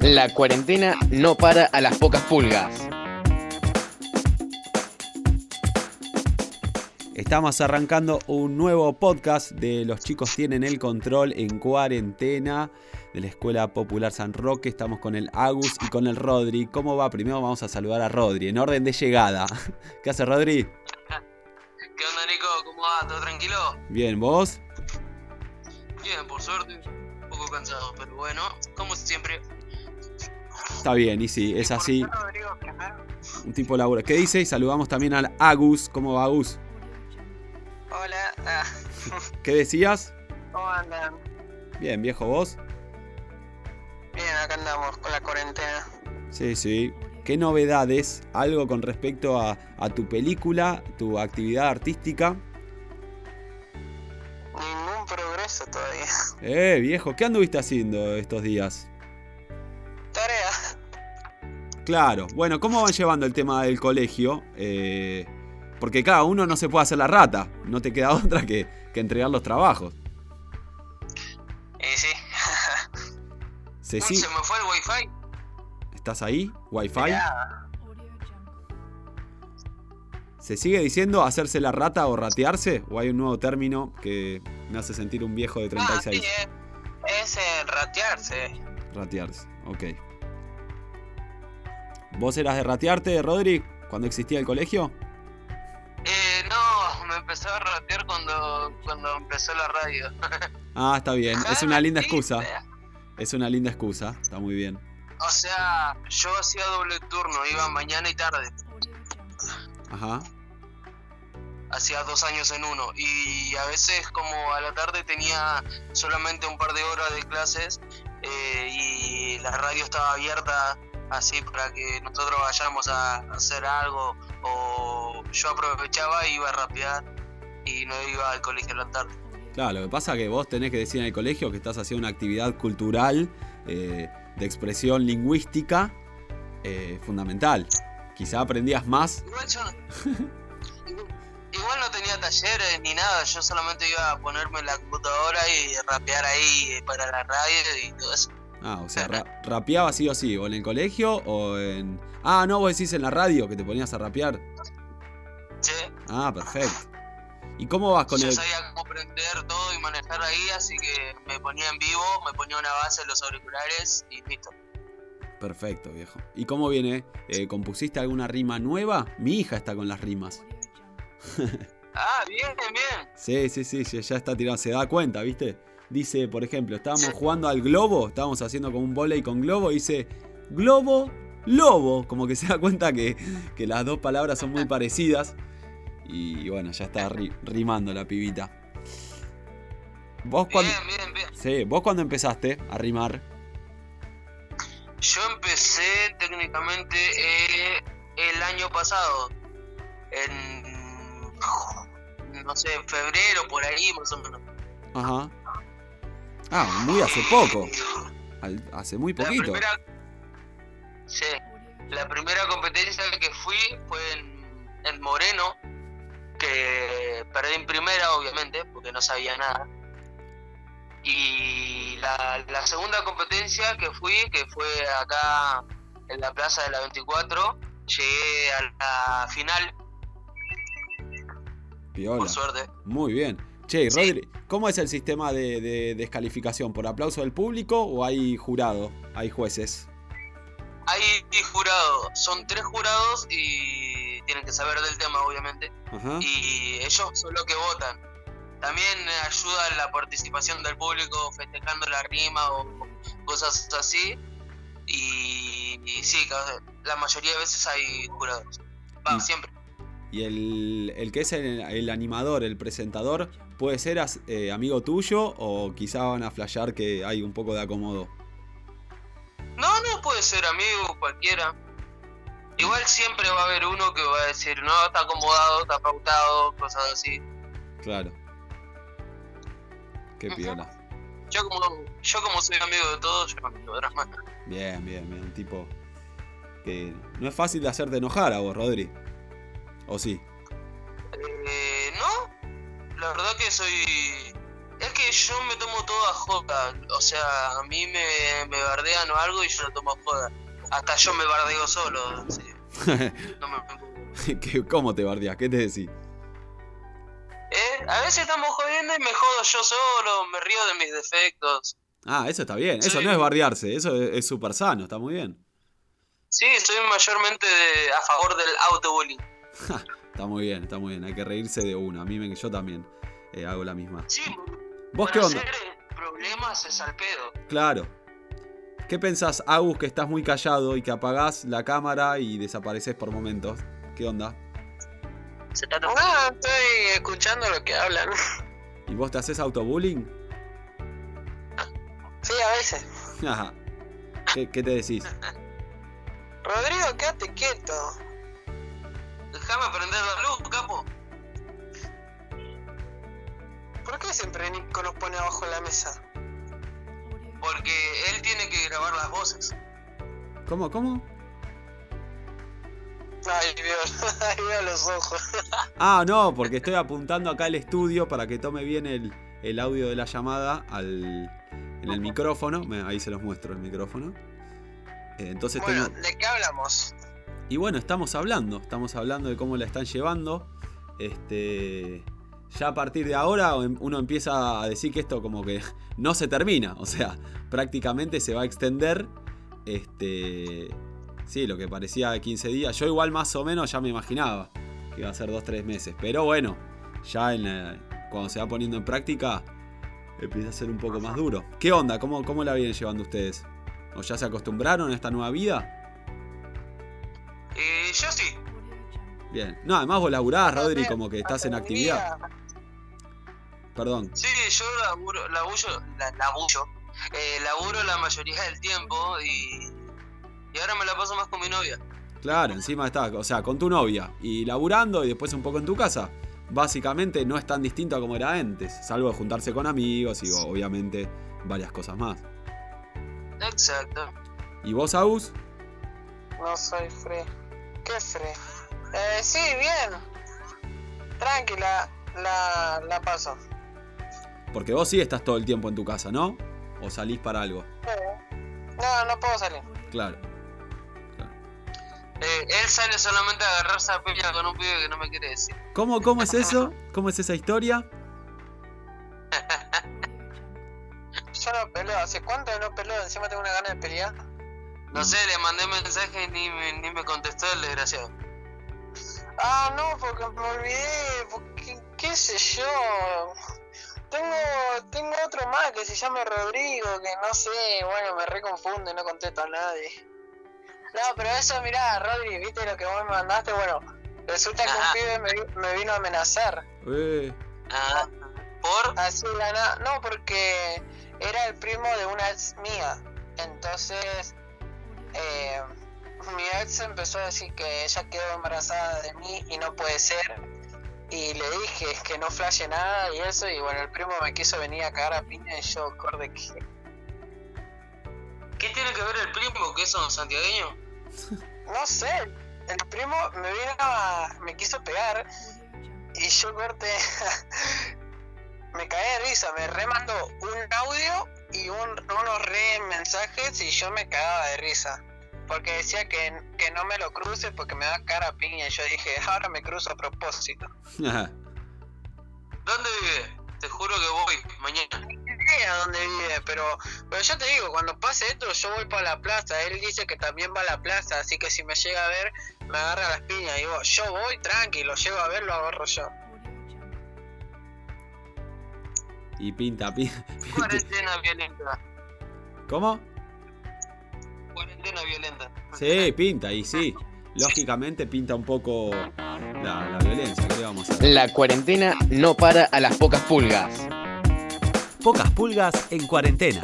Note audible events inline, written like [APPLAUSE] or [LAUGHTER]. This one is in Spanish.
La cuarentena no para a las pocas pulgas. Estamos arrancando un nuevo podcast de Los chicos tienen el control en cuarentena de la Escuela Popular San Roque. Estamos con el Agus y con el Rodri. ¿Cómo va? Primero vamos a saludar a Rodri en orden de llegada. [LAUGHS] ¿Qué hace Rodri? ¿Qué onda, Nico? ¿Cómo va? ¿Todo tranquilo? Bien, ¿vos? Bien, por suerte. Un poco cansado, pero bueno, como siempre. Está bien, y sí, es ¿Y por así. Un tipo labura. ¿Qué dice? Y saludamos también al Agus. ¿Cómo va Agus? Hola. Ah, [LAUGHS] ¿Qué decías? ¿Cómo andan? Bien, viejo, ¿vos? Bien, acá andamos con la cuarentena. Sí, sí. ¿Qué novedades? Algo con respecto a, a tu película, tu actividad artística. Ningún progreso todavía. Eh, viejo, ¿qué anduviste haciendo estos días? Claro, bueno, ¿cómo van llevando el tema del colegio? Eh, porque cada uno no se puede hacer la rata, no te queda [LAUGHS] otra que, que entregar los trabajos. Y sí. [LAUGHS] Se Uy, sí- se me fue el wifi. ¿Estás ahí? ¿Wi-Fi? ¿Se sigue diciendo hacerse la rata o ratearse? ¿O hay un nuevo término que me hace sentir un viejo de Ah, 36? sí, eh. es eh, ratearse. Ratearse, ok. ¿Vos eras de ratearte, Rodri, cuando existía el colegio? Eh, no, me empezó a ratear cuando, cuando empezó la radio. [LAUGHS] Ah, está bien, es una linda excusa. Es una linda excusa, está muy bien. O sea, yo hacía doble turno, iba mañana y tarde. Ajá. Hacía dos años en uno. Y a veces como a la tarde tenía solamente un par de horas de clases eh, y la radio estaba abierta así para que nosotros vayamos a hacer algo o yo aprovechaba e iba a rapear y no iba al colegio a la tarde. Claro, lo que pasa es que vos tenés que decir en el colegio que estás haciendo una actividad cultural eh, de expresión lingüística eh, fundamental. Quizá aprendías más. Igual yo no, [LAUGHS] igual no tenía talleres ni nada, yo solamente iba a ponerme en la computadora y rapear ahí para la radio y todo eso. Ah, o sea, ra- rapeabas sí o sí, o en el colegio o en... Ah, no, vos decís en la radio que te ponías a rapear. Sí. Ah, perfecto. ¿Y cómo vas con yo el... sabía cómo aprender todo y manejar ahí, así que me ponía en vivo, me ponía una base en los auriculares y listo. Perfecto, viejo. ¿Y cómo viene? Eh, ¿Compusiste alguna rima nueva? Mi hija está con las rimas. Ah, bien, bien. Sí, [LAUGHS] sí, sí, sí, ya está tirado, se da cuenta, ¿viste? Dice, por ejemplo, estábamos jugando al globo, estábamos haciendo como un volei con globo, y dice, globo, lobo, como que se da cuenta que, que las dos palabras son muy parecidas. Y bueno, ya está ri- rimando la pibita. ¿Vos cuando, Bien, bien, bien. sí, ¿Vos cuando empezaste a rimar? Yo empecé técnicamente eh, el año pasado, en, no sé, en febrero, por ahí más o menos. Ajá. Ah, muy hace poco. Al- hace muy La poquito. primera, sí, la primera competencia que fui fue en, en Moreno, que perdí en primera, obviamente, porque no sabía nada. Y la, la segunda competencia que fui, que fue acá en la plaza de la 24, llegué a la final, Piola. por suerte. Muy bien. Che. Rodri, ¿cómo es el sistema de, de descalificación? ¿Por aplauso del público o hay jurado? ¿Hay jueces? Hay jurado, son tres jurados y tienen que saber del tema, obviamente. Ajá. y ellos son los que votan. También ayuda la participación del público festejando la rima o cosas así. Y, y sí, la mayoría de veces hay jurados. Va, Y- siempre. Y el, el que es el, el animador, el presentador, puede ser eh, amigo tuyo o quizá van a flashear que hay un poco de acomodo. No, no puede ser amigo, cualquiera. Igual siempre va a haber uno que va a decir, no, está acomodado, está pautado, cosas así. Claro. Qué Ujú. piola. Yo como, yo como soy amigo de todos, yo no me drama. Bien, bien, bien. Un tipo que no es fácil de hacerte enojar a vos, Rodri. ¿O sí? Verdad que soy... Es que yo me tomo todo a joda. O sea, a mí me, me bardean o algo y yo lo tomo a joda. Hasta yo me bardeo solo. serio. [LAUGHS] No me- ¿Qué- ¿Cómo te bardeás? ¿Qué te decís? ¿Eh? A veces estamos jodiendo y me jodo yo solo, me río de mis defectos. Ah, eso está bien. Eso Sí. no es bardearse, eso es es súper sano, está muy bien. Sí, soy mayormente de- a favor del autobullying. [LAUGHS] Está muy bien, está muy bien. Hay que reírse de uno. A mí me, yo también eh, hago la misma. Sí, ¿Vos para qué onda? hacer eh, problemas es al pedo. Claro. ¿Qué pensás, Agus, que estás muy callado y que apagás la cámara y desapareces por momentos? ¿Qué onda? Se trata No, estoy escuchando lo que hablan. ¿Y vos te haces autobullying? Sí, a veces. [LAUGHS] Ajá. ¿Qué, qué te decís? Rodrigo, quédate quieto. Déjame prender la luz, capo. ¿Por qué siempre Nico nos pone abajo de la mesa? Porque él tiene que grabar las voces. ¿Cómo, cómo? Ay, veo, [LAUGHS] ay, veo los ojos. [LAUGHS] Ah, no, porque estoy apuntando acá el estudio para que tome bien el, el audio de la llamada al, en el micrófono. Me- Ahí se los muestro el micrófono. Eh, entonces Bueno, tengo... ¿de qué hablamos? Y bueno, estamos hablando, estamos hablando de cómo la están llevando. Este, ya a partir de ahora em- uno empieza a decir que esto como que [LAUGHS] no se termina, o sea, prácticamente se va a extender. Este, sí, lo que parecía de 15 días. Yo igual más o menos ya me imaginaba que iba a ser 2-3 meses, pero bueno, ya en cuando se va poniendo en práctica empieza a ser un poco más duro. ¿Qué onda? ¿Cómo, cómo la vienen llevando ustedes? ¿O ya se acostumbraron a esta nueva vida? Eh, yo sí. Bien. No, además vos laburás, Rodri, como que estás en actividad. Perdón. Sí, yo laburo, laburo, la, laburo, eh, laburo la mayoría del tiempo y, y ahora me la paso más con mi novia. Claro, encima está, o sea, con tu novia y laburando y después un poco en tu casa. Básicamente no es tan distinto a como era antes, salvo juntarse con amigos y obviamente varias cosas más. Exacto. ¿Y vos, Agus? No soy free. ¿Qué free? Eh, sí, bien. Tranquila, la, la paso. Porque vos sí estás todo el tiempo en tu casa, ¿no? ¿O salís para algo? No, no puedo salir. Claro. Eh, él sale solamente a agarrarse a pilla con un pibe que no me quiere decir. ¿Cómo, cómo es eso? ¿Cómo es esa historia? [LAUGHS] Yo no peleo. ¿Hace cuánto que no peleo? Encima tengo una gana de pelear. No sé, le mandé mensaje y ni, me- ni me contestó el desgraciado. Ah, no, porque me olvidé. Porque, qué sé yo. Tengo, tengo otro más que se llama Rodrigo, que no sé, bueno, me reconfunde, no contesto a nadie. No, pero eso, mirá, Rodri, viste lo que vos me mandaste, bueno, resulta que un pibe me, vi- me vino a amenazar. Eh, Ah, ¿Por? Así la nada, no, porque era el primo de una ex mía. Entonces, eh, mi ex empezó a decir que ella quedó embarazada de mí y no puede ser. Y le dije que no flashe nada y eso. Y bueno, el primo me quiso venir a cagar a piña y yo acordé que. ¿Qué tiene que ver el primo que es un santiagueño? No sé, el primo me vino a. me quiso pegar y yo corté. [LAUGHS] me caí de risa, me remandó un audio y un- unos re mensajes y yo me cagaba de risa. Porque decía que, que no me lo cruce porque me da cara piña. Y yo dije, [LAUGHS] ahora me cruzo a propósito. ¿Dónde vive? Te juro que voy mañana. No sé a dónde vive, pero, pero ya te digo, cuando pase esto yo voy para la plaza. Él dice que también va a la plaza, así que si me llega a ver, me agarra las piñas. Y digo, yo voy tranquilo, llego a ver, lo agarro yo. y pinta, pinta. Cuarentena violenta. ¿Cómo? Cuarentena violenta. Sí, pinta, y sí. Lógicamente pinta un poco la, la violencia. ¿Qué le vamos a hacer? La cuarentena no para a las pocas pulgas. Pocas pulgas en cuarentena.